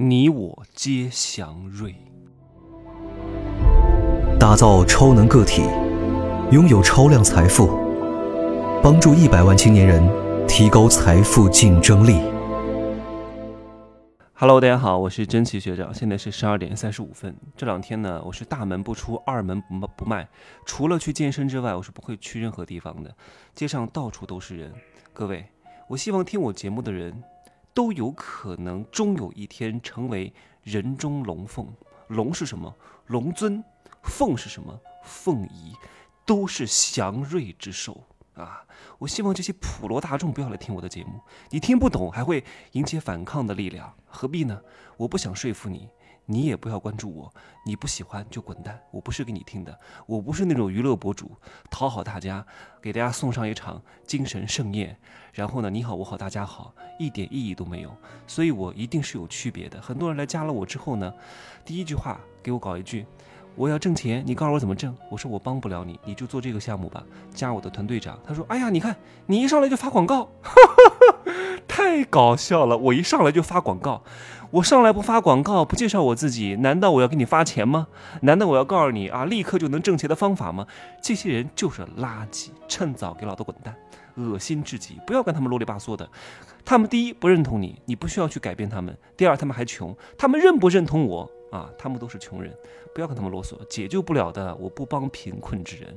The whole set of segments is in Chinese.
你我皆祥瑞。打造超能个体，拥有超量财富，帮助一百万青年人提高财富竞争力。Hello，大家好，我是真奇学长，现在是十二点三十五分。这两天呢，我是大门不出，二门不不迈，除了去健身之外，我是不会去任何地方的。街上到处都是人，各位，我希望听我节目的人都有可能终有一天成为人中龙凤。龙是什么？龙尊。凤是什么？凤仪，都是祥瑞之兽啊！我希望这些普罗大众不要来听我的节目，你听不懂还会引起反抗的力量，何必呢？我不想说服你，你也不要关注我，你不喜欢就滚蛋，我不是给你听的，我不是那种娱乐博主，讨好大家，给大家送上一场精神盛宴，然后呢，你好我好大家好，一点意义都没有，所以我一定是有区别的。很多人来加了我之后呢，第一句话给我搞一句。我要挣钱，你告诉我怎么挣？我说我帮不了你，你就做这个项目吧，加我的团队长。他说：“哎呀，你看你一上来就发广告，太搞笑了！我一上来就发广告，我上来不发广告，不介绍我自己，难道我要给你发钱吗？难道我要告诉你啊，立刻就能挣钱的方法吗？这些人就是垃圾，趁早给老子滚蛋，恶心至极！不要跟他们啰里吧嗦的。他们第一不认同你，你不需要去改变他们；第二，他们还穷，他们认不认同我？”啊，他们都是穷人，不要跟他们啰嗦，解救不了的，我不帮贫困之人，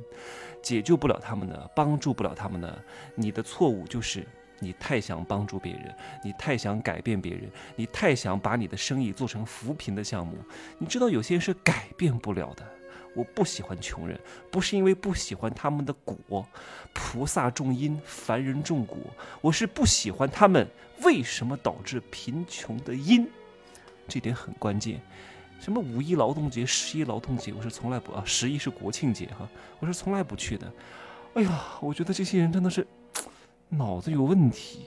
解救不了他们的，帮助不了他们的。你的错误就是你太想帮助别人，你太想改变别人，你太想把你的生意做成扶贫的项目。你知道有些人是改变不了的。我不喜欢穷人，不是因为不喜欢他们的果，菩萨种因，凡人种果，我是不喜欢他们为什么导致贫穷的因，这点很关键。什么五一劳动节、十一劳动节，我是从来不啊，十一是国庆节哈，我是从来不去的。哎呀，我觉得这些人真的是脑子有问题。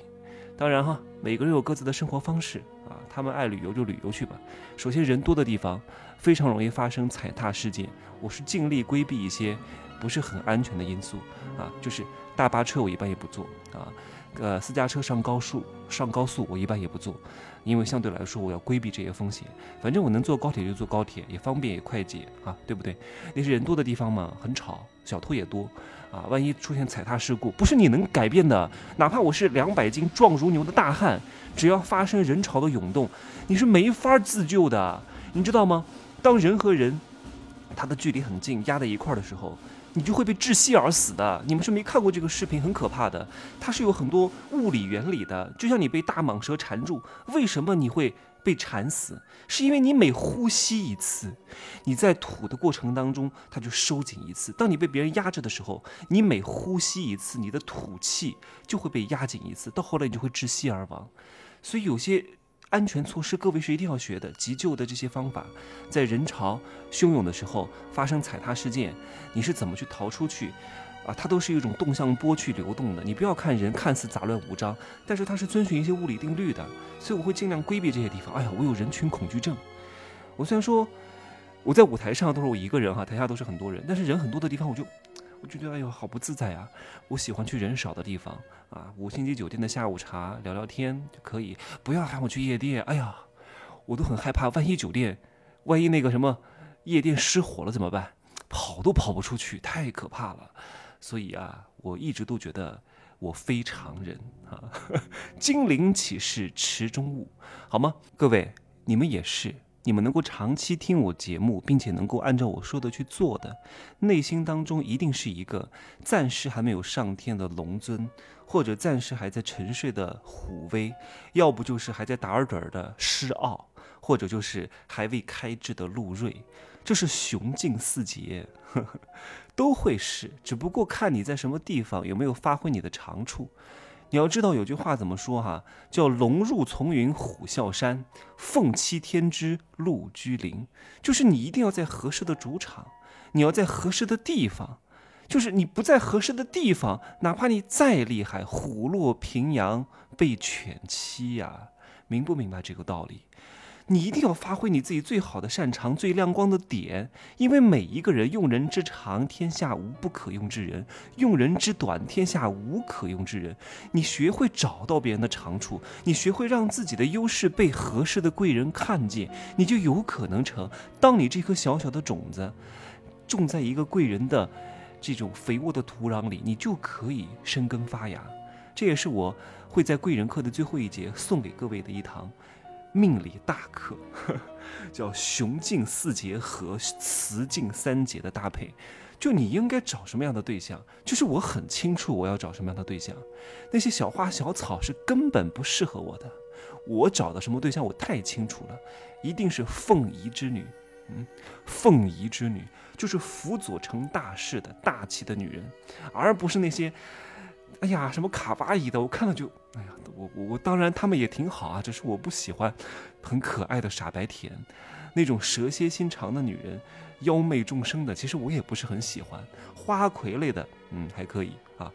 当然哈，每个人有各自的生活方式啊，他们爱旅游就旅游去吧。首先，人多的地方非常容易发生踩踏事件，我是尽力规避一些不是很安全的因素啊，就是大巴车我一般也不坐啊。呃，私家车上高速上高速，我一般也不坐，因为相对来说我要规避这些风险。反正我能坐高铁就坐高铁，也方便也快捷啊，对不对？那是人多的地方嘛，很吵，小偷也多啊。万一出现踩踏事故，不是你能改变的。哪怕我是两百斤壮如牛的大汉，只要发生人潮的涌动，你是没法自救的，你知道吗？当人和人他的距离很近，压在一块儿的时候。你就会被窒息而死的。你们是没看过这个视频，很可怕的。它是有很多物理原理的，就像你被大蟒蛇缠住，为什么你会被缠死？是因为你每呼吸一次，你在吐的过程当中，它就收紧一次。当你被别人压着的时候，你每呼吸一次，你的吐气就会被压紧一次，到后来你就会窒息而亡。所以有些。安全措施，各位是一定要学的。急救的这些方法，在人潮汹涌的时候发生踩踏事件，你是怎么去逃出去？啊，它都是一种动向波去流动的。你不要看人看似杂乱无章，但是它是遵循一些物理定律的。所以我会尽量规避这些地方。哎呀，我有人群恐惧症。我虽然说我在舞台上都是我一个人哈，台下都是很多人，但是人很多的地方我就。我觉得哎呦好不自在啊！我喜欢去人少的地方啊，五星级酒店的下午茶聊聊天就可以，不要喊我去夜店。哎呀，我都很害怕，万一酒店，万一那个什么夜店失火了怎么办？跑都跑不出去，太可怕了。所以啊，我一直都觉得我非常人啊，精灵岂是池中物，好吗？各位，你们也是。你们能够长期听我节目，并且能够按照我说的去做的，内心当中一定是一个暂时还没有上天的龙尊，或者暂时还在沉睡的虎威，要不就是还在打耳盹的狮傲，或者就是还未开智的陆睿，这是雄竞四杰，呵呵，都会是，只不过看你在什么地方有没有发挥你的长处。你要知道有句话怎么说哈，叫“龙入丛云虎啸山，凤栖天之鹿居林”，就是你一定要在合适的主场，你要在合适的地方，就是你不在合适的地方，哪怕你再厉害，虎落平阳被犬欺呀，明不明白这个道理？你一定要发挥你自己最好的擅长、最亮光的点，因为每一个人用人之长，天下无不可用之人；用人之短，天下无可用之人。你学会找到别人的长处，你学会让自己的优势被合适的贵人看见，你就有可能成。当你这颗小小的种子种在一个贵人的这种肥沃的土壤里，你就可以生根发芽。这也是我会在贵人课的最后一节送给各位的一堂。命理大课，叫雄竞四节和雌竞三节的搭配，就你应该找什么样的对象？就是我很清楚我要找什么样的对象，那些小花小草是根本不适合我的。我找的什么对象我太清楚了，一定是凤仪之女。嗯，凤仪之女就是辅佐成大事的大气的女人，而不是那些。哎呀，什么卡哇伊的，我看了就，哎呀，我我我当然他们也挺好啊，只是我不喜欢很可爱的傻白甜，那种蛇蝎心肠的女人，妖媚众生的，其实我也不是很喜欢。花魁类的，嗯，还可以啊，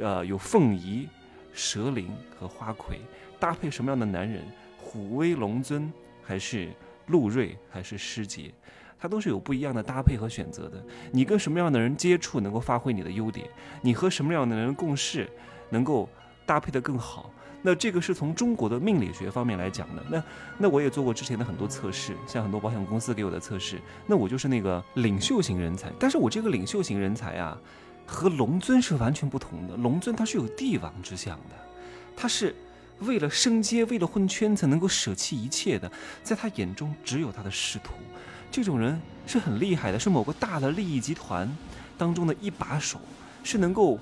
呃，有凤仪、蛇灵和花魁搭配什么样的男人？虎威龙尊还是陆瑞还是师杰？它都是有不一样的搭配和选择的。你跟什么样的人接触能够发挥你的优点？你和什么样的人共事能够搭配的更好？那这个是从中国的命理学方面来讲的。那那我也做过之前的很多测试，像很多保险公司给我的测试，那我就是那个领袖型人才。但是我这个领袖型人才啊，和龙尊是完全不同的。龙尊他是有帝王之相的，他是为了升阶、为了混圈子能够舍弃一切的，在他眼中只有他的仕途。这种人是很厉害的，是某个大的利益集团当中的一把手，是能够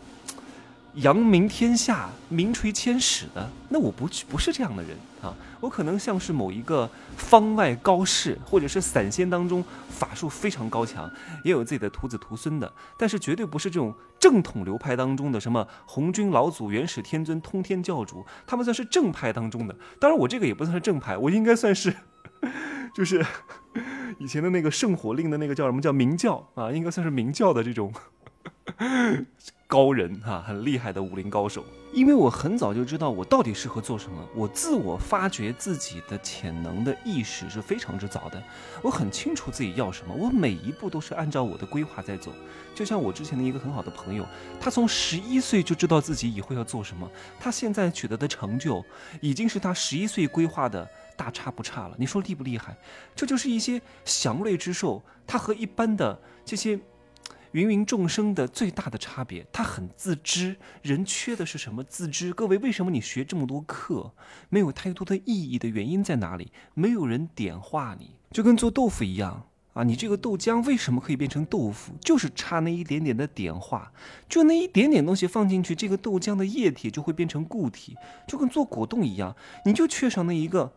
扬名天下、名垂千史的。那我不去不是这样的人啊，我可能像是某一个方外高士，或者是散仙当中法术非常高强，也有自己的徒子徒孙的，但是绝对不是这种正统流派当中的什么红军老祖、元始天尊、通天教主，他们算是正派当中的。当然，我这个也不算是正派，我应该算是。就是以前的那个圣火令的那个叫什么叫明教啊，应该算是明教的这种 高人哈，很厉害的武林高手。因为我很早就知道我到底适合做什么，我自我发掘自己的潜能的意识是非常之早的。我很清楚自己要什么，我每一步都是按照我的规划在走。就像我之前的一个很好的朋友，他从十一岁就知道自己以后要做什么，他现在取得的成就已经是他十一岁规划的。大差不差了，你说厉不厉害？这就是一些祥瑞之兽，它和一般的这些芸芸众生的最大的差别，他很自知。人缺的是什么？自知。各位，为什么你学这么多课没有太多的意义的原因在哪里？没有人点化你，就跟做豆腐一样啊！你这个豆浆为什么可以变成豆腐？就是差那一点点的点化，就那一点点东西放进去，这个豆浆的液体就会变成固体，就跟做果冻一样，你就缺少那一个。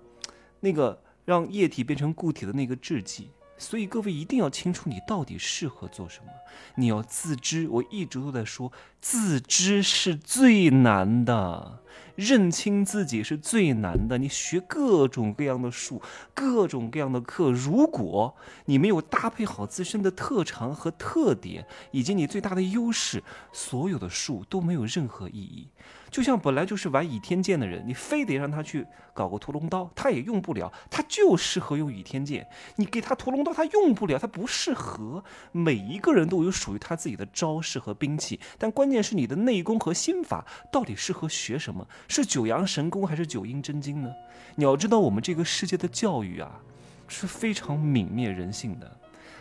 那个让液体变成固体的那个制剂，所以各位一定要清楚你到底适合做什么，你要自知。我一直都在说，自知是最难的，认清自己是最难的。你学各种各样的术，各种各样的课，如果你没有搭配好自身的特长和特点，以及你最大的优势，所有的术都没有任何意义。就像本来就是玩倚天剑的人，你非得让他去搞个屠龙刀，他也用不了，他就适合用倚天剑。你给他屠龙刀，他用不了，他不适合。每一个人都有属于他自己的招式和兵器，但关键是你的内功和心法到底适合学什么？是九阳神功还是九阴真经呢？你要知道，我们这个世界的教育啊，是非常泯灭人性的，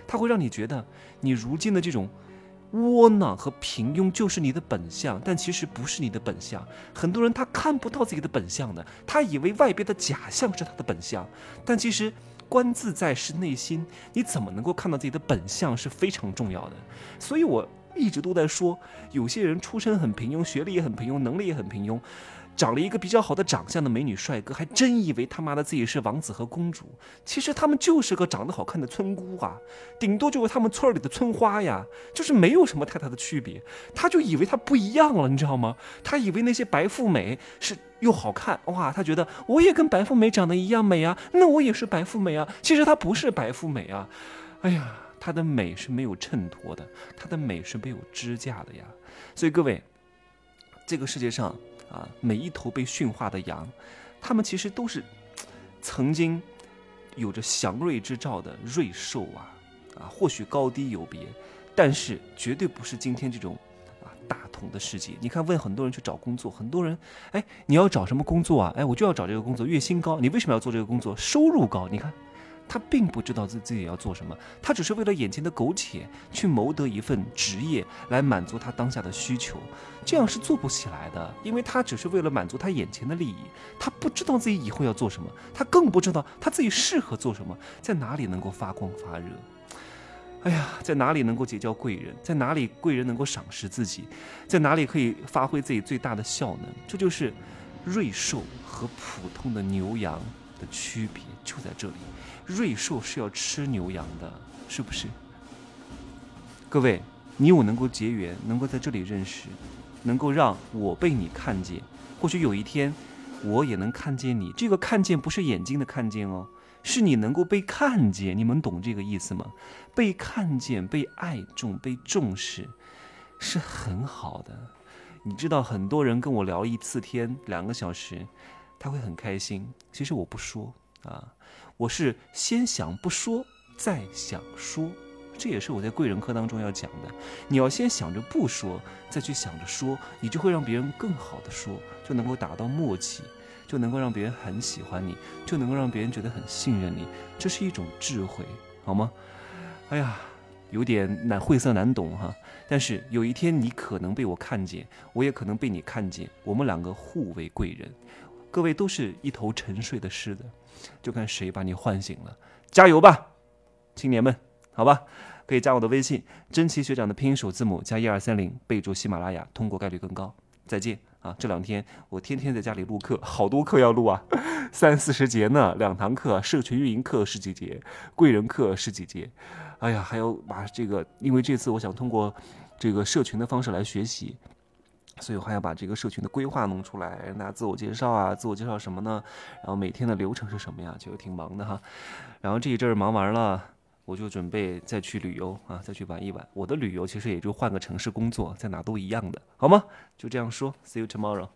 它会让你觉得你如今的这种。窝囊和平庸就是你的本相，但其实不是你的本相。很多人他看不到自己的本相的，他以为外边的假象是他的本相，但其实观自在是内心。你怎么能够看到自己的本相是非常重要的。所以我一直都在说，有些人出身很平庸，学历也很平庸，能力也很平庸。长了一个比较好的长相的美女帅哥，还真以为他妈的自己是王子和公主。其实他们就是个长得好看的村姑啊，顶多就是他们村里的村花呀，就是没有什么太大的区别。他就以为他不一样了，你知道吗？他以为那些白富美是又好看哇，他觉得我也跟白富美长得一样美啊，那我也是白富美啊。其实她不是白富美啊，哎呀，她的美是没有衬托的，她的美是没有支架的呀。所以各位，这个世界上。啊，每一头被驯化的羊，它们其实都是曾经有着祥瑞之兆的瑞兽啊，啊，或许高低有别，但是绝对不是今天这种啊大同的世界。你看，问很多人去找工作，很多人，哎，你要找什么工作啊？哎，我就要找这个工作，月薪高。你为什么要做这个工作？收入高。你看。他并不知道自自己要做什么，他只是为了眼前的苟且去谋得一份职业来满足他当下的需求，这样是做不起来的，因为他只是为了满足他眼前的利益，他不知道自己以后要做什么，他更不知道他自己适合做什么，在哪里能够发光发热。哎呀，在哪里能够结交贵人，在哪里贵人能够赏识自己，在哪里可以发挥自己最大的效能，这就是瑞兽和普通的牛羊的区别，就在这里。瑞兽是要吃牛羊的，是不是？各位，你我能够结缘，能够在这里认识，能够让我被你看见，或许有一天我也能看见你。这个看见不是眼睛的看见哦，是你能够被看见。你们懂这个意思吗？被看见、被爱重、被重视，是很好的。你知道，很多人跟我聊一次天，两个小时，他会很开心。其实我不说啊。我是先想不说，再想说，这也是我在贵人课当中要讲的。你要先想着不说，再去想着说，你就会让别人更好的说，就能够达到默契，就能够让别人很喜欢你，就能够让别人觉得很信任你。这是一种智慧，好吗？哎呀，有点难晦涩难懂哈。但是有一天你可能被我看见，我也可能被你看见，我们两个互为贵人。各位都是一头沉睡的狮子。就看谁把你唤醒了，加油吧，青年们，好吧，可以加我的微信，真奇学长的拼音首字母加一二三零，备注喜马拉雅，通过概率更高。再见啊！这两天我天天在家里录课，好多课要录啊，三四十节呢，两堂课，社群运营课十几节，贵人课十几节，哎呀，还要把这个，因为这次我想通过这个社群的方式来学习。所以我还要把这个社群的规划弄出来，让大家自我介绍啊，自我介绍什么呢？然后每天的流程是什么呀？就挺忙的哈。然后这一阵儿忙完了，我就准备再去旅游啊，再去玩一玩。我的旅游其实也就换个城市工作，在哪都一样的，好吗？就这样说，See you tomorrow。